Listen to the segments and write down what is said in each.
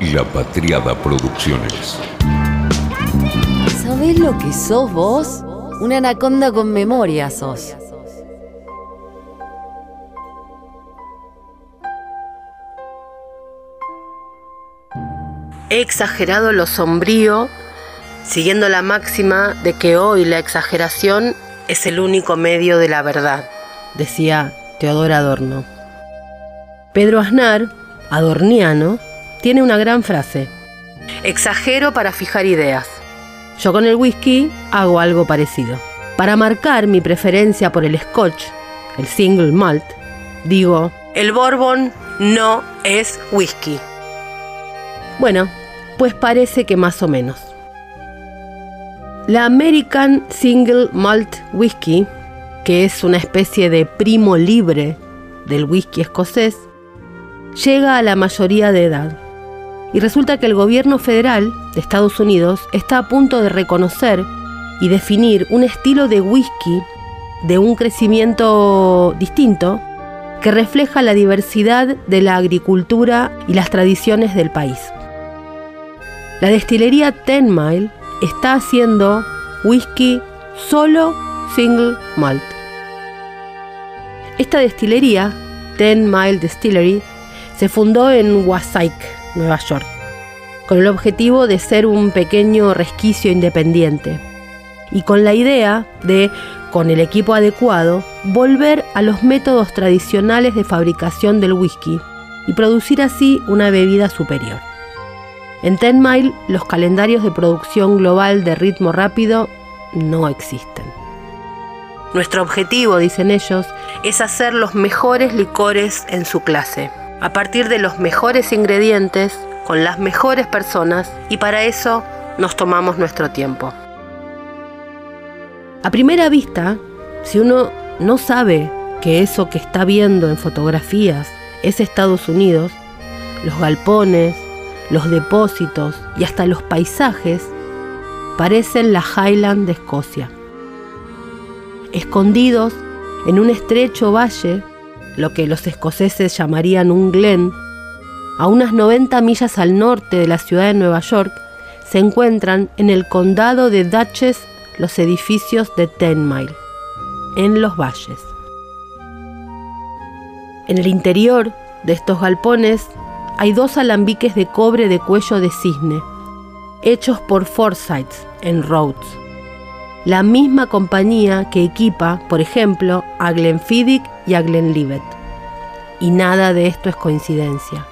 La Patriada Producciones. ¿Sabés lo que sos vos? Una anaconda con memoria sos. He exagerado lo sombrío, siguiendo la máxima de que hoy la exageración es el único medio de la verdad, decía Teodoro Adorno. Pedro Aznar, adorniano, tiene una gran frase. Exagero para fijar ideas. Yo con el whisky hago algo parecido. Para marcar mi preferencia por el scotch, el single malt, digo, el bourbon no es whisky. Bueno, pues parece que más o menos. La American Single Malt Whisky, que es una especie de primo libre del whisky escocés, llega a la mayoría de edad. Y resulta que el gobierno federal de Estados Unidos está a punto de reconocer y definir un estilo de whisky de un crecimiento distinto que refleja la diversidad de la agricultura y las tradiciones del país. La destilería Ten Mile está haciendo whisky solo single malt. Esta destilería, Ten Mile Distillery, se fundó en Wasaic, Nueva York, con el objetivo de ser un pequeño resquicio independiente y con la idea de, con el equipo adecuado, volver a los métodos tradicionales de fabricación del whisky y producir así una bebida superior. En Ten Mile los calendarios de producción global de ritmo rápido no existen. Nuestro objetivo, dicen ellos, es hacer los mejores licores en su clase, a partir de los mejores ingredientes, con las mejores personas, y para eso nos tomamos nuestro tiempo. A primera vista, si uno no sabe que eso que está viendo en fotografías es Estados Unidos, los galpones, los depósitos y hasta los paisajes parecen la Highland de Escocia. Escondidos en un estrecho valle, lo que los escoceses llamarían un glen, a unas 90 millas al norte de la ciudad de Nueva York, se encuentran en el condado de Dutchess los edificios de Ten Mile, en los valles. En el interior de estos galpones hay dos alambiques de cobre de cuello de cisne, hechos por Forsyths en Rhodes, la misma compañía que equipa, por ejemplo, a Glenfiddich y a Glenlivet. Y nada de esto es coincidencia.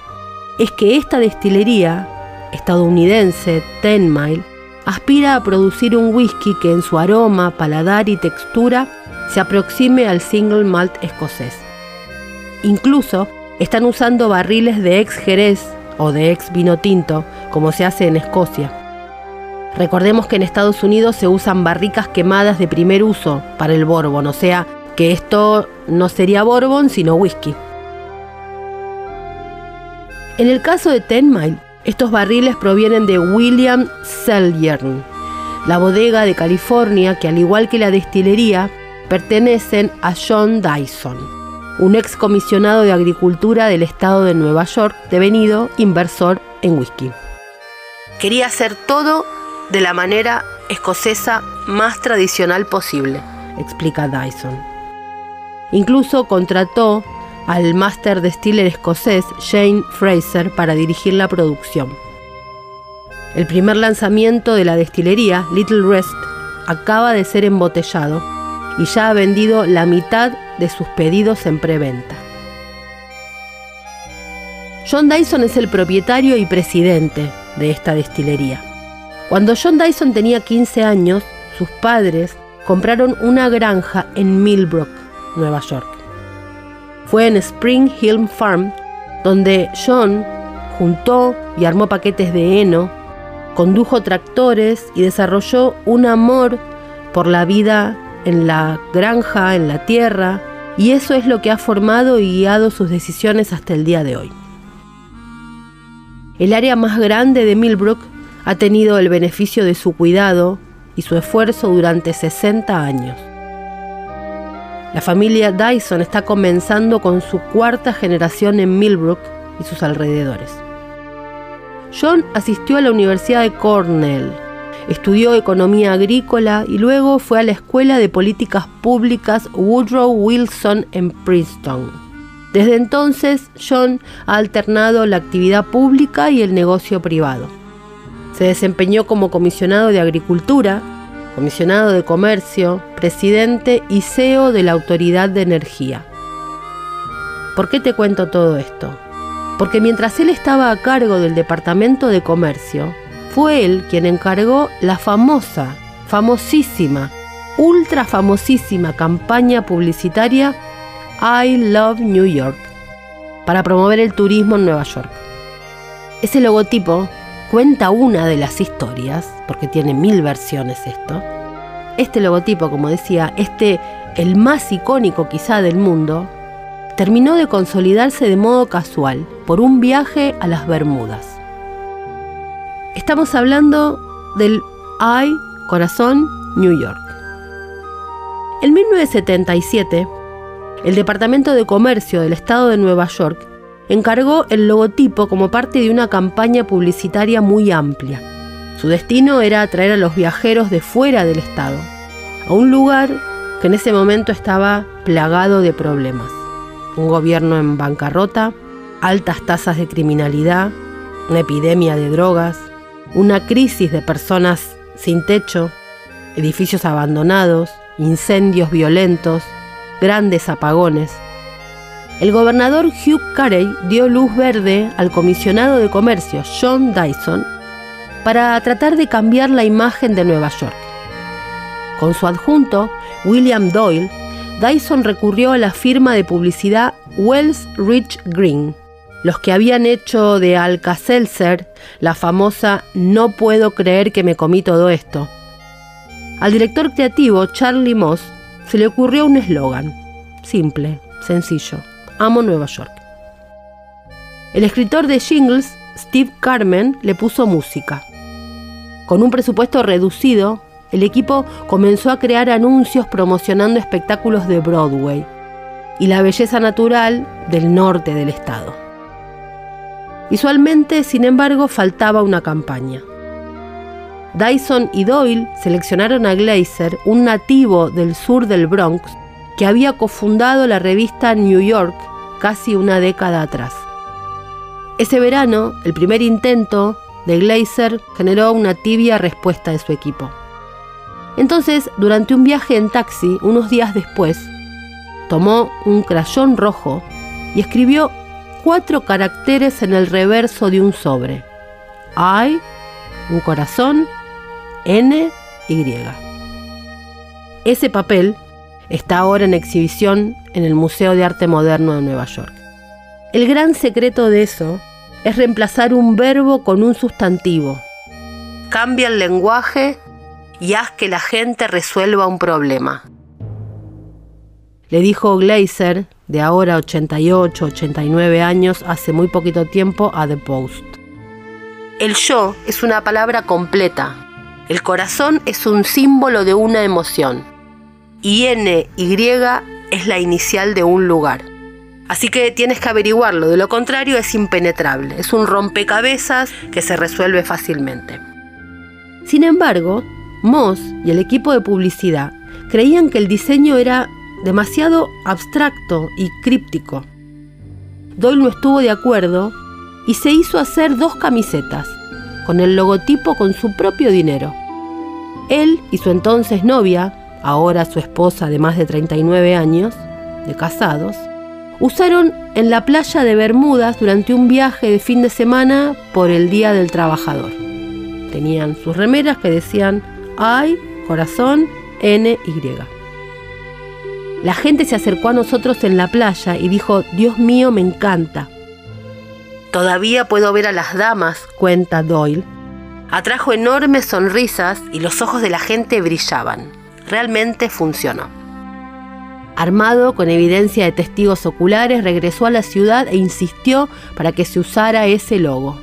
Es que esta destilería estadounidense, Ten Mile, aspira a producir un whisky que en su aroma, paladar y textura se aproxime al single malt escocés. Incluso están usando barriles de ex jerez o de ex vino tinto, como se hace en Escocia. Recordemos que en Estados Unidos se usan barricas quemadas de primer uso para el bourbon, o sea que esto no sería bourbon sino whisky. En el caso de Ten Mile, estos barriles provienen de William Sellyern, la bodega de California que al igual que la destilería pertenecen a John Dyson un ex comisionado de Agricultura del estado de Nueva York, devenido inversor en whisky. Quería hacer todo de la manera escocesa más tradicional posible, explica Dyson. Incluso contrató al master distiller escocés Jane Fraser para dirigir la producción. El primer lanzamiento de la destilería, Little Rest, acaba de ser embotellado y ya ha vendido la mitad de sus pedidos en preventa. John Dyson es el propietario y presidente de esta destilería. Cuando John Dyson tenía 15 años, sus padres compraron una granja en Millbrook, Nueva York. Fue en Spring Hill Farm donde John juntó y armó paquetes de heno, condujo tractores y desarrolló un amor por la vida en la granja, en la tierra, y eso es lo que ha formado y guiado sus decisiones hasta el día de hoy. El área más grande de Millbrook ha tenido el beneficio de su cuidado y su esfuerzo durante 60 años. La familia Dyson está comenzando con su cuarta generación en Millbrook y sus alrededores. John asistió a la Universidad de Cornell, estudió economía agrícola y luego fue a la Escuela de Políticas Públicas Woodrow Wilson en Princeton. Desde entonces, John ha alternado la actividad pública y el negocio privado. Se desempeñó como comisionado de Agricultura, comisionado de Comercio, presidente y CEO de la Autoridad de Energía. ¿Por qué te cuento todo esto? Porque mientras él estaba a cargo del Departamento de Comercio, fue él quien encargó la famosa, famosísima, ultra famosísima campaña publicitaria I Love New York para promover el turismo en Nueva York. Ese logotipo cuenta una de las historias, porque tiene mil versiones esto. Este logotipo, como decía, este, el más icónico quizá del mundo, terminó de consolidarse de modo casual por un viaje a las Bermudas. Estamos hablando del I, corazón, New York. En 1977, el Departamento de Comercio del Estado de Nueva York encargó el logotipo como parte de una campaña publicitaria muy amplia. Su destino era atraer a los viajeros de fuera del estado, a un lugar que en ese momento estaba plagado de problemas. Un gobierno en bancarrota, altas tasas de criminalidad, una epidemia de drogas, una crisis de personas sin techo, edificios abandonados, incendios violentos, grandes apagones, el gobernador Hugh Carey dio luz verde al comisionado de comercio John Dyson para tratar de cambiar la imagen de Nueva York. Con su adjunto, William Doyle, Dyson recurrió a la firma de publicidad Wells Rich Green, los que habían hecho de Alka-Seltzer la famosa No puedo creer que me comí todo esto. Al director creativo Charlie Moss se le ocurrió un eslogan, simple, sencillo. Amo Nueva York. El escritor de jingles, Steve Carmen, le puso música. Con un presupuesto reducido, el equipo comenzó a crear anuncios promocionando espectáculos de Broadway y la belleza natural del norte del estado. Visualmente, sin embargo, faltaba una campaña. Dyson y Doyle seleccionaron a Glazer, un nativo del sur del Bronx, que había cofundado la revista New York casi una década atrás. Ese verano, el primer intento de Glazer generó una tibia respuesta de su equipo. Entonces, durante un viaje en taxi, unos días después, tomó un crayón rojo y escribió cuatro caracteres en el reverso de un sobre. I, un corazón, N, Y. Ese papel Está ahora en exhibición en el Museo de Arte Moderno de Nueva York. El gran secreto de eso es reemplazar un verbo con un sustantivo. Cambia el lenguaje y haz que la gente resuelva un problema. Le dijo Glazer, de ahora 88, 89 años, hace muy poquito tiempo a The Post. El yo es una palabra completa. El corazón es un símbolo de una emoción y NY es la inicial de un lugar. Así que tienes que averiguarlo, de lo contrario es impenetrable, es un rompecabezas que se resuelve fácilmente. Sin embargo, Moss y el equipo de publicidad creían que el diseño era demasiado abstracto y críptico. Doyle no estuvo de acuerdo y se hizo hacer dos camisetas, con el logotipo con su propio dinero. Él y su entonces novia, ahora su esposa de más de 39 años, de casados, usaron en la playa de Bermudas durante un viaje de fin de semana por el Día del Trabajador. Tenían sus remeras que decían Ay, corazón, N, Y. La gente se acercó a nosotros en la playa y dijo, Dios mío, me encanta. Todavía puedo ver a las damas, cuenta Doyle. Atrajo enormes sonrisas y los ojos de la gente brillaban realmente funcionó. Armado con evidencia de testigos oculares, regresó a la ciudad e insistió para que se usara ese logo.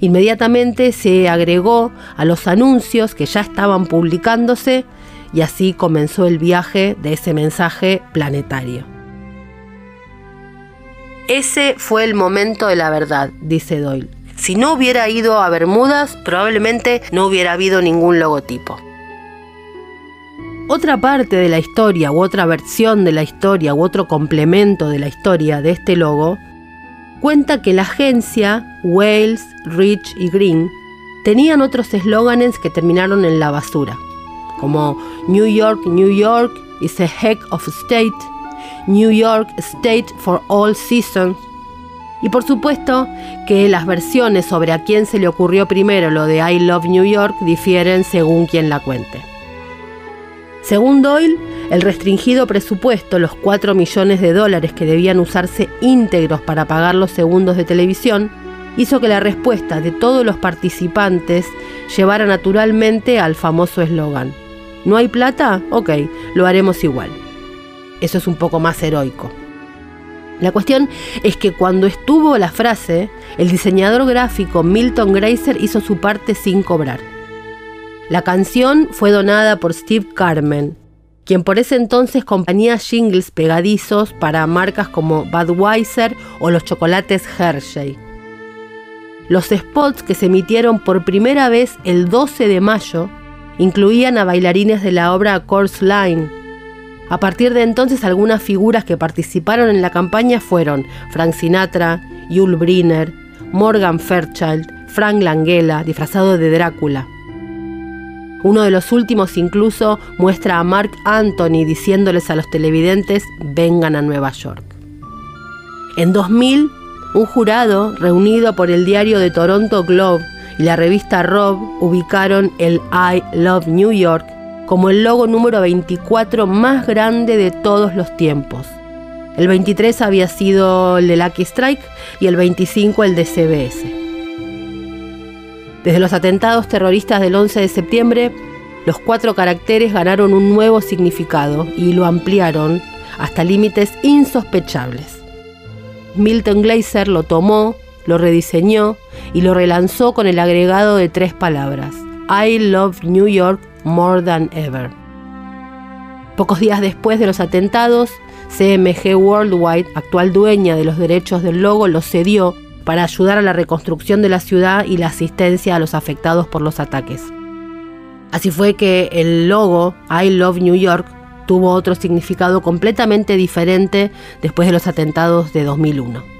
Inmediatamente se agregó a los anuncios que ya estaban publicándose y así comenzó el viaje de ese mensaje planetario. Ese fue el momento de la verdad, dice Doyle. si no hubiera ido a Bermudas, probablemente no hubiera habido ningún logotipo. Otra parte de la historia u otra versión de la historia u otro complemento de la historia de este logo cuenta que la agencia Wales, Rich y Green tenían otros eslóganes que terminaron en la basura, como New York, New York is a heck of a state, New York State for all seasons. Y por supuesto que las versiones sobre a quién se le ocurrió primero lo de I Love New York difieren según quien la cuente. Según Doyle, el restringido presupuesto, los 4 millones de dólares que debían usarse íntegros para pagar los segundos de televisión, hizo que la respuesta de todos los participantes llevara naturalmente al famoso eslogan. ¿No hay plata? Ok, lo haremos igual. Eso es un poco más heroico. La cuestión es que cuando estuvo la frase, el diseñador gráfico Milton Grazer hizo su parte sin cobrar. La canción fue donada por Steve Carmen, quien por ese entonces componía jingles pegadizos para marcas como Budweiser o los chocolates Hershey. Los spots que se emitieron por primera vez el 12 de mayo incluían a bailarines de la obra Course Line. A partir de entonces algunas figuras que participaron en la campaña fueron Frank Sinatra, Yul Brynner, Morgan Fairchild, Frank Langella, disfrazado de Drácula. Uno de los últimos incluso muestra a Mark Anthony diciéndoles a los televidentes vengan a Nueva York. En 2000, un jurado reunido por el diario de Toronto Globe y la revista Rob ubicaron el I Love New York como el logo número 24 más grande de todos los tiempos. El 23 había sido el de Lucky Strike y el 25 el de CBS. Desde los atentados terroristas del 11 de septiembre, los cuatro caracteres ganaron un nuevo significado y lo ampliaron hasta límites insospechables. Milton Glaser lo tomó, lo rediseñó y lo relanzó con el agregado de tres palabras, I love New York more than ever. Pocos días después de los atentados, CMG Worldwide, actual dueña de los derechos del logo, lo cedió para ayudar a la reconstrucción de la ciudad y la asistencia a los afectados por los ataques. Así fue que el logo I Love New York tuvo otro significado completamente diferente después de los atentados de 2001.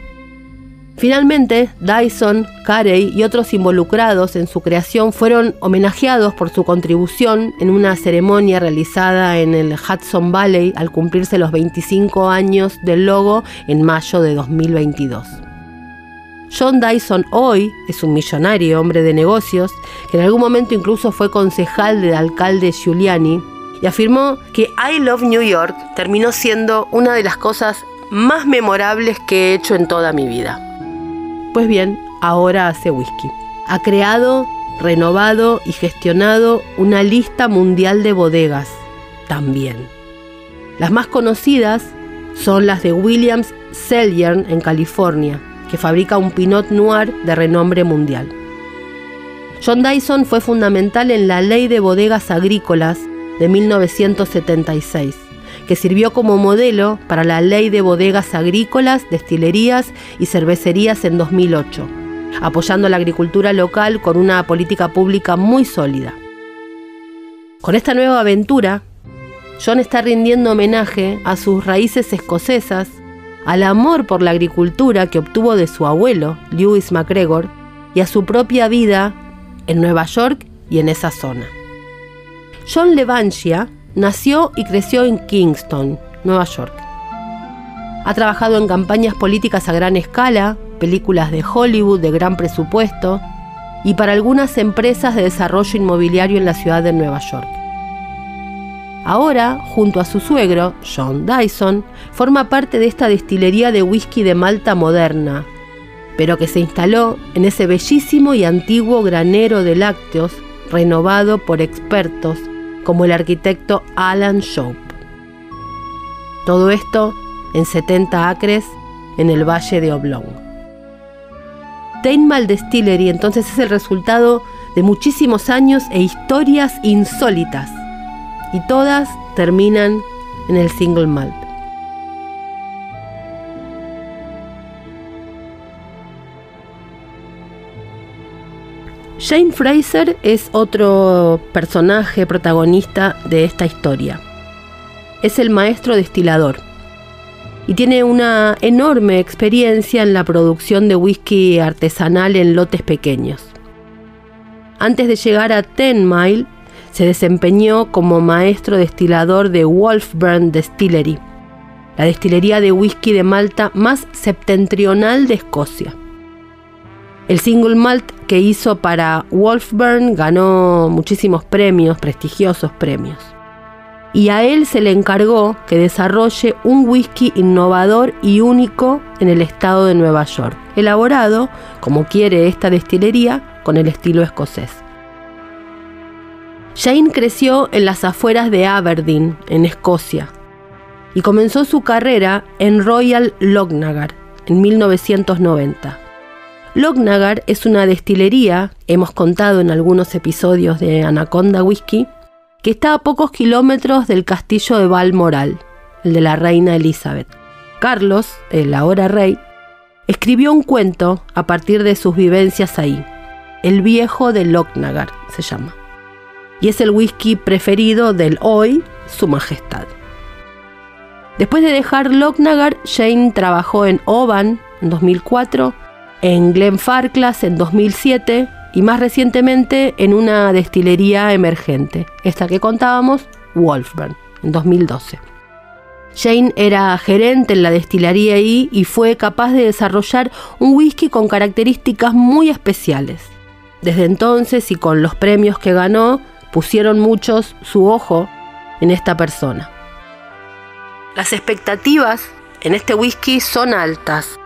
Finalmente, Dyson, Carey y otros involucrados en su creación fueron homenajeados por su contribución en una ceremonia realizada en el Hudson Valley al cumplirse los 25 años del logo en mayo de 2022. John Dyson hoy es un millonario hombre de negocios que en algún momento incluso fue concejal del alcalde Giuliani y afirmó que I Love New York terminó siendo una de las cosas más memorables que he hecho en toda mi vida. Pues bien, ahora hace whisky. Ha creado, renovado y gestionado una lista mundial de bodegas también. Las más conocidas son las de Williams Cellier en California, que fabrica un Pinot Noir de renombre mundial. John Dyson fue fundamental en la Ley de Bodegas Agrícolas de 1976, que sirvió como modelo para la Ley de Bodegas Agrícolas, Destilerías y Cervecerías en 2008, apoyando la agricultura local con una política pública muy sólida. Con esta nueva aventura, John está rindiendo homenaje a sus raíces escocesas al amor por la agricultura que obtuvo de su abuelo, Lewis MacGregor, y a su propia vida en Nueva York y en esa zona. John Levantia nació y creció en Kingston, Nueva York. Ha trabajado en campañas políticas a gran escala, películas de Hollywood de gran presupuesto y para algunas empresas de desarrollo inmobiliario en la ciudad de Nueva York. Ahora, junto a su suegro, John Dyson, forma parte de esta destilería de whisky de Malta moderna, pero que se instaló en ese bellísimo y antiguo granero de lácteos renovado por expertos como el arquitecto Alan Shope. Todo esto en 70 acres en el valle de Oblong. Teinmal Distillery entonces es el resultado de muchísimos años e historias insólitas y todas terminan en el single malt. Jane Fraser es otro personaje protagonista de esta historia. Es el maestro destilador y tiene una enorme experiencia en la producción de whisky artesanal en lotes pequeños. Antes de llegar a Ten Mile, se desempeñó como maestro destilador de Wolfburn Distillery, la destilería de whisky de Malta más septentrional de Escocia. El single malt que hizo para Wolfburn ganó muchísimos premios, prestigiosos premios. Y a él se le encargó que desarrolle un whisky innovador y único en el estado de Nueva York, elaborado, como quiere esta destilería, con el estilo escocés. Jane creció en las afueras de Aberdeen, en Escocia, y comenzó su carrera en Royal Lognagar en 1990 Lognagar es una destilería, hemos contado en algunos episodios de Anaconda Whisky, que está a pocos kilómetros del castillo de Balmoral, el de la reina Elizabeth. Carlos, el ahora rey, escribió un cuento a partir de sus vivencias ahí. El viejo de Lognagar se llama. Y es el whisky preferido del hoy, Su Majestad. Después de dejar Lognagar, Jane trabajó en Oban en 2004 en Glenfarclas en 2007 y más recientemente en una destilería emergente, esta que contábamos, Wolfburn, en 2012. Jane era gerente en la destilería ahí y fue capaz de desarrollar un whisky con características muy especiales. Desde entonces y con los premios que ganó, pusieron muchos su ojo en esta persona. Las expectativas en este whisky son altas,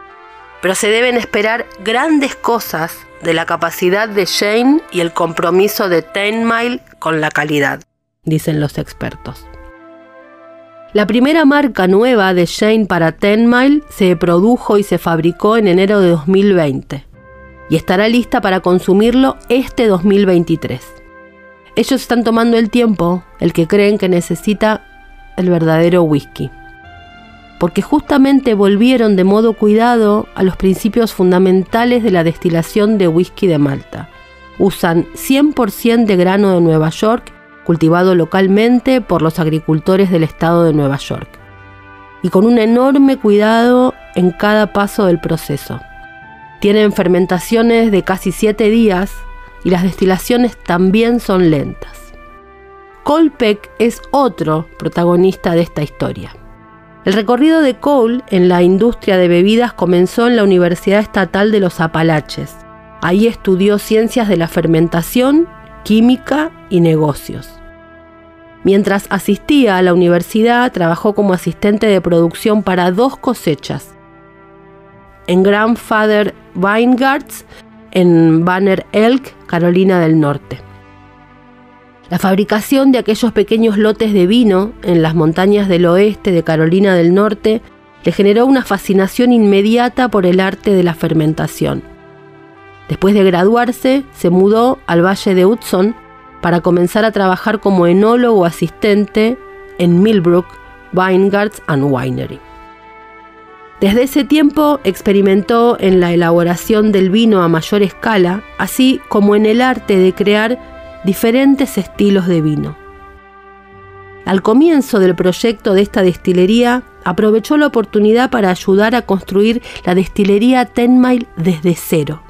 pero se deben esperar grandes cosas de la capacidad de Jane y el compromiso de Ten Mile con la calidad, dicen los expertos. La primera marca nueva de Jane para Ten Mile se produjo y se fabricó en enero de 2020 y estará lista para consumirlo este 2023. Ellos están tomando el tiempo, el que creen que necesita el verdadero whisky porque justamente volvieron de modo cuidado a los principios fundamentales de la destilación de whisky de Malta. Usan 100% de grano de Nueva York, cultivado localmente por los agricultores del estado de Nueva York, y con un enorme cuidado en cada paso del proceso. Tienen fermentaciones de casi 7 días y las destilaciones también son lentas. Colpeck es otro protagonista de esta historia. El recorrido de Cole en la industria de bebidas comenzó en la Universidad Estatal de los Apalaches. Ahí estudió ciencias de la fermentación, química y negocios. Mientras asistía a la universidad, trabajó como asistente de producción para dos cosechas. En Grandfather Vineyards, en Banner Elk, Carolina del Norte. La fabricación de aquellos pequeños lotes de vino en las montañas del oeste de Carolina del Norte le generó una fascinación inmediata por el arte de la fermentación. Después de graduarse, se mudó al Valle de Hudson para comenzar a trabajar como enólogo asistente en Millbrook Vineyards and Winery. Desde ese tiempo experimentó en la elaboración del vino a mayor escala, así como en el arte de crear diferentes estilos de vino. Al comienzo del proyecto de esta destilería, aprovechó la oportunidad para ayudar a construir la destilería Ten Mile desde cero.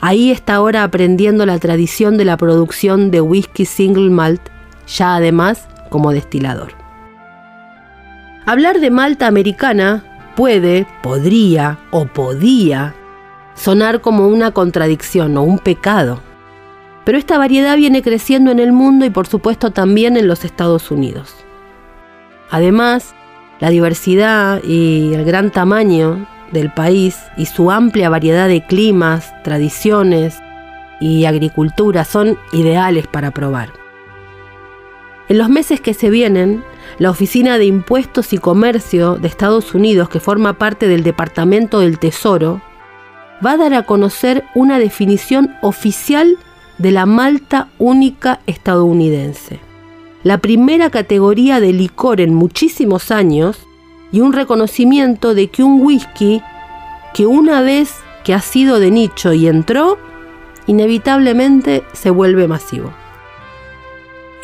Ahí está ahora aprendiendo la tradición de la producción de whisky single malt, ya además como destilador. Hablar de malta americana puede, podría o podía sonar como una contradicción o un pecado. Pero esta variedad viene creciendo en el mundo y por supuesto también en los Estados Unidos. Además, la diversidad y el gran tamaño del país y su amplia variedad de climas, tradiciones y agricultura son ideales para probar. En los meses que se vienen, la Oficina de Impuestos y Comercio de Estados Unidos, que forma parte del Departamento del Tesoro, va a dar a conocer una definición oficial de la Malta única estadounidense, la primera categoría de licor en muchísimos años y un reconocimiento de que un whisky que una vez que ha sido de nicho y entró, inevitablemente se vuelve masivo.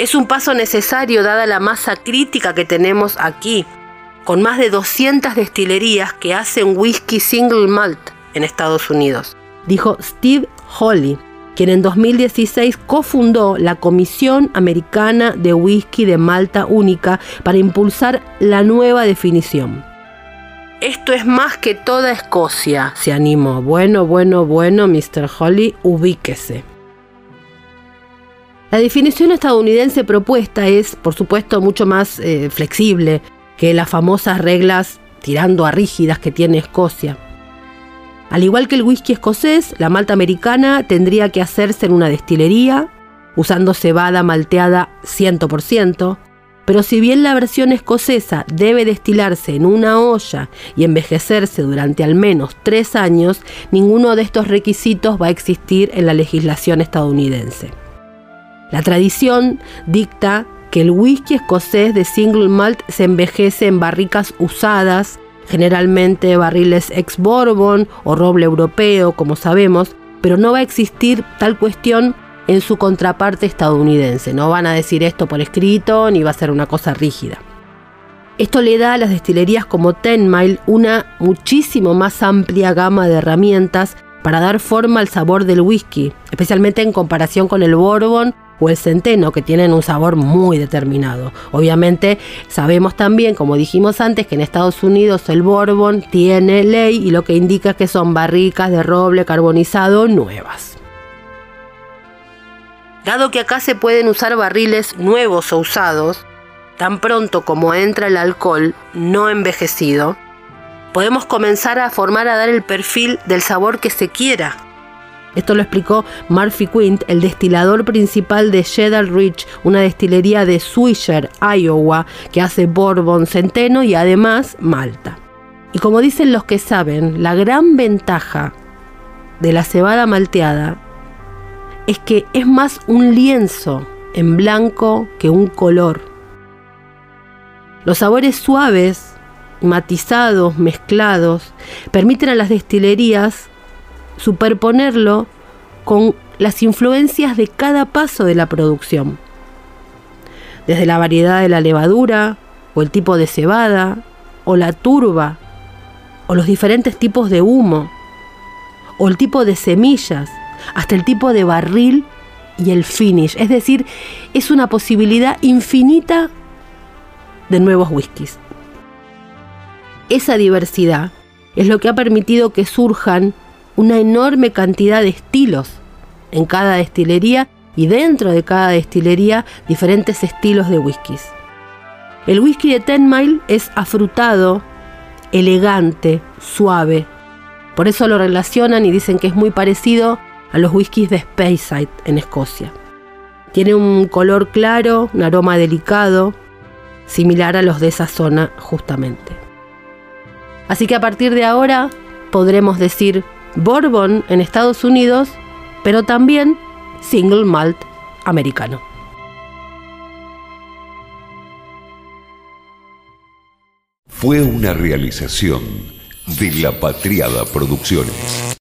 Es un paso necesario dada la masa crítica que tenemos aquí, con más de 200 destilerías que hacen whisky single malt en Estados Unidos, dijo Steve Holly, quien en 2016 cofundó la Comisión Americana de Whisky de Malta Única para impulsar la nueva definición. Esto es más que toda Escocia, se animó. Bueno, bueno, bueno, Mr. Holly, ubíquese. La definición estadounidense propuesta es, por supuesto, mucho más eh, flexible que las famosas reglas tirando a rígidas que tiene Escocia. Al igual que el whisky escocés, la malta americana tendría que hacerse en una destilería, usando cebada malteada 100%, pero si bien la versión escocesa debe destilarse en una olla y envejecerse durante al menos tres años, ninguno de estos requisitos va a existir en la legislación estadounidense. La tradición dicta que el whisky escocés de single malt se envejece en barricas usadas, generalmente barriles ex bourbon o roble europeo, como sabemos, pero no va a existir tal cuestión en su contraparte estadounidense. No van a decir esto por escrito ni va a ser una cosa rígida. Esto le da a las destilerías como Ten Mile una muchísimo más amplia gama de herramientas para dar forma al sabor del whisky, especialmente en comparación con el bourbon o el centeno, que tienen un sabor muy determinado. Obviamente sabemos también, como dijimos antes, que en Estados Unidos el bourbon tiene ley y lo que indica que son barricas de roble carbonizado nuevas. Dado que acá se pueden usar barriles nuevos o usados, tan pronto como entra el alcohol no envejecido, podemos comenzar a formar a dar el perfil del sabor que se quiera esto lo explicó Murphy Quint, el destilador principal de Cedar Ridge, una destilería de Swisher, Iowa, que hace bourbon, centeno y además malta. Y como dicen los que saben, la gran ventaja de la cebada malteada es que es más un lienzo en blanco que un color. Los sabores suaves, matizados, mezclados, permiten a las destilerías superponerlo con las influencias de cada paso de la producción. Desde la variedad de la levadura, o el tipo de cebada, o la turba, o los diferentes tipos de humo, o el tipo de semillas, hasta el tipo de barril y el finish. Es decir, es una posibilidad infinita de nuevos whiskies. Esa diversidad es lo que ha permitido que surjan una enorme cantidad de estilos en cada destilería y dentro de cada destilería diferentes estilos de whiskies. El whisky de Ten Mile es afrutado, elegante, suave. Por eso lo relacionan y dicen que es muy parecido a los whiskies de Speyside en Escocia. Tiene un color claro, un aroma delicado, similar a los de esa zona justamente. Así que a partir de ahora podremos decir Bourbon en Estados Unidos, pero también single malt americano. Fue una realización de La Patriada Producciones.